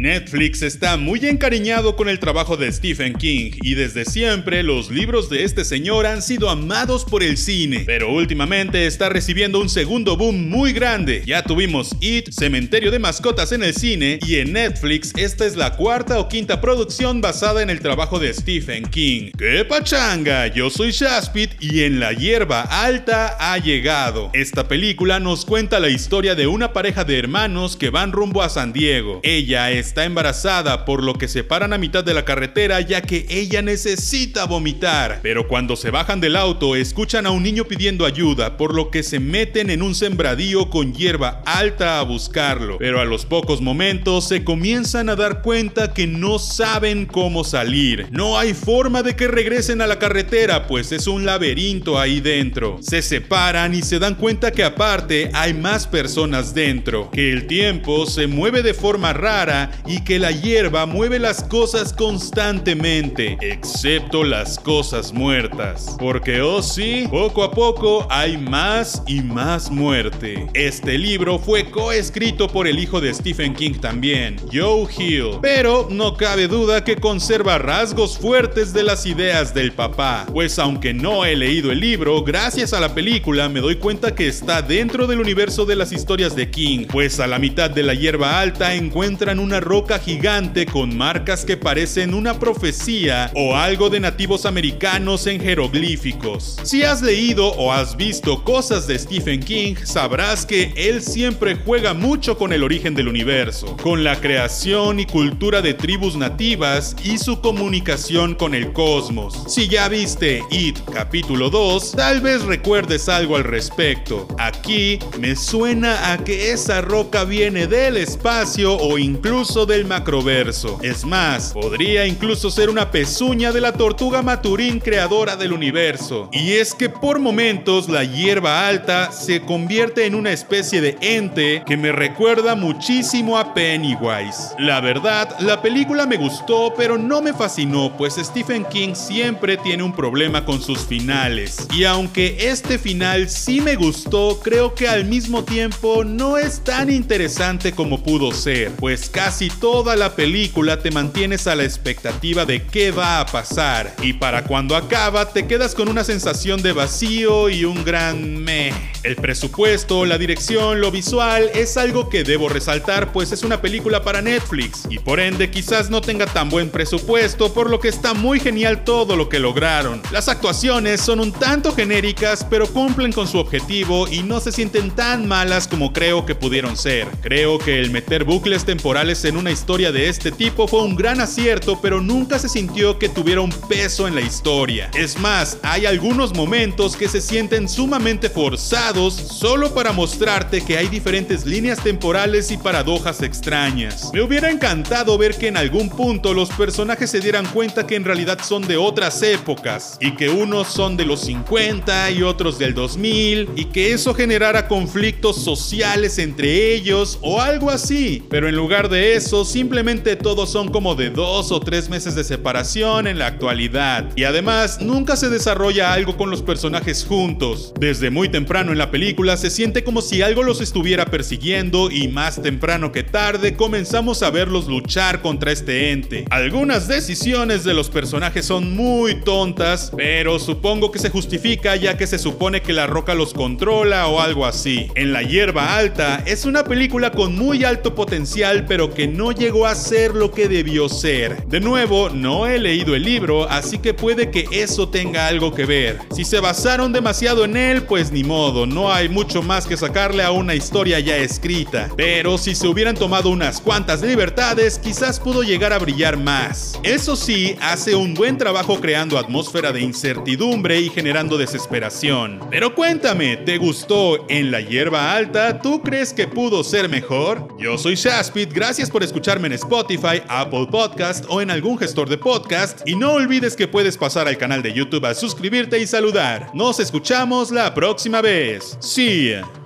Netflix está muy encariñado con el trabajo de Stephen King y desde siempre los libros de este señor han sido amados por el cine, pero últimamente está recibiendo un segundo boom muy grande. Ya tuvimos It, Cementerio de Mascotas en el cine y en Netflix esta es la cuarta o quinta producción basada en el trabajo de Stephen King. ¡Qué pachanga! Yo soy Shaspit y en La Hierba Alta ha llegado. Esta película nos cuenta la historia de una pareja de hermanos que van rumbo a San Diego. Ella está embarazada, por lo que se paran a mitad de la carretera ya que ella necesita vomitar. Pero cuando se bajan del auto, escuchan a un niño pidiendo ayuda, por lo que se meten en un sembradío con hierba alta a buscarlo. Pero a los pocos momentos se comienzan a dar cuenta que no saben cómo salir. No hay forma de que regresen a la carretera, pues es un laberinto ahí dentro. Se separan y se dan cuenta que aparte hay más personas dentro, que el tiempo se mueve de forma rara y que la hierba mueve las cosas constantemente, excepto las cosas muertas. Porque, oh sí, poco a poco hay más y más muerte. Este libro fue coescrito por el hijo de Stephen King también, Joe Hill, pero no cabe duda que conserva rasgos fuertes de las ideas del papá, pues aunque no he leído el libro, gracias a la película me doy cuenta que está dentro del universo de las historias de King, pues a la mitad de la hierba alta encuentran una roca gigante con marcas que parecen una profecía o algo de nativos americanos en jeroglíficos. Si has leído o has visto cosas de Stephen King, sabrás que él siempre juega mucho con el origen del universo, con la creación y cultura de tribus nativas y su comunicación con el cosmos. Si ya viste It capítulo 2, tal vez recuerdes algo al respecto. Aquí me suena a que esa roca viene del espacio o incluso del macroverso. Es más, podría incluso ser una pezuña de la tortuga Maturín creadora del universo. Y es que por momentos la hierba alta se convierte en una especie de ente que me recuerda muchísimo a Pennywise. La verdad, la película me gustó, pero no me fascinó, pues Stephen King siempre tiene un problema con sus finales. Y aunque este final sí me gustó, creo que al mismo tiempo no es tan interesante como pudo ser, pues casi toda la película te mantienes a la expectativa de qué va a pasar, y para cuando acaba te quedas con una sensación de vacío y un gran meh. El presupuesto, la dirección, lo visual es algo que debo resaltar, pues es una película para Netflix, y por ende quizás no tenga tan buen presupuesto, por lo que está muy genial todo lo que lograron. Las actuaciones son un tanto genéricas, pero cumplen con su objetivo y no se sienten tan malas como creo que pudieron ser. Creo que el meter bucles temporales en una historia de este tipo fue un gran acierto, pero nunca se sintió que tuviera un peso en la historia. Es más, hay algunos momentos que se sienten sumamente forzados solo para mostrarte que hay diferentes líneas temporales y paradojas extrañas. Me hubiera encantado ver que en algún punto los personajes se dieran cuenta que en realidad son de otras épocas y que unos son de los 50 y otros del 2000 y que eso generara conflictos sociales entre ellos o algo así. Pero en lugar de eso, simplemente todos son como de dos o tres meses de separación en la actualidad. Y además, nunca se desarrolla algo con los personajes juntos. Desde muy temprano en la película se siente como si algo los estuviera persiguiendo y más temprano que tarde comenzamos a verlos luchar contra este ente. Algunas decisiones de los personajes son muy tontas, pero supongo que se justifica ya que se supone que la roca los controla o algo así. En La hierba alta es una película con muy alto potencial pero que no llegó a ser lo que debió ser. De nuevo, no he leído el libro, así que puede que eso tenga algo que ver. Si se basaron demasiado en él, pues ni modo, no hay mucho más que sacarle a una historia ya escrita. Pero si se hubieran tomado unas cuantas libertades, quizás pudo llegar a brillar más. Eso sí, hace un buen trabajo creando atmósfera de incertidumbre y generando desesperación. Pero cuéntame, ¿te gustó en la hierba alta? ¿Tú crees que pudo ser mejor? Yo soy Shaspit, gracias por escucharme en Spotify, Apple Podcast o en algún gestor de podcast. Y no olvides que puedes pasar al canal de YouTube a suscribirte y saludar. Nos escuchamos la próxima vez. Ya.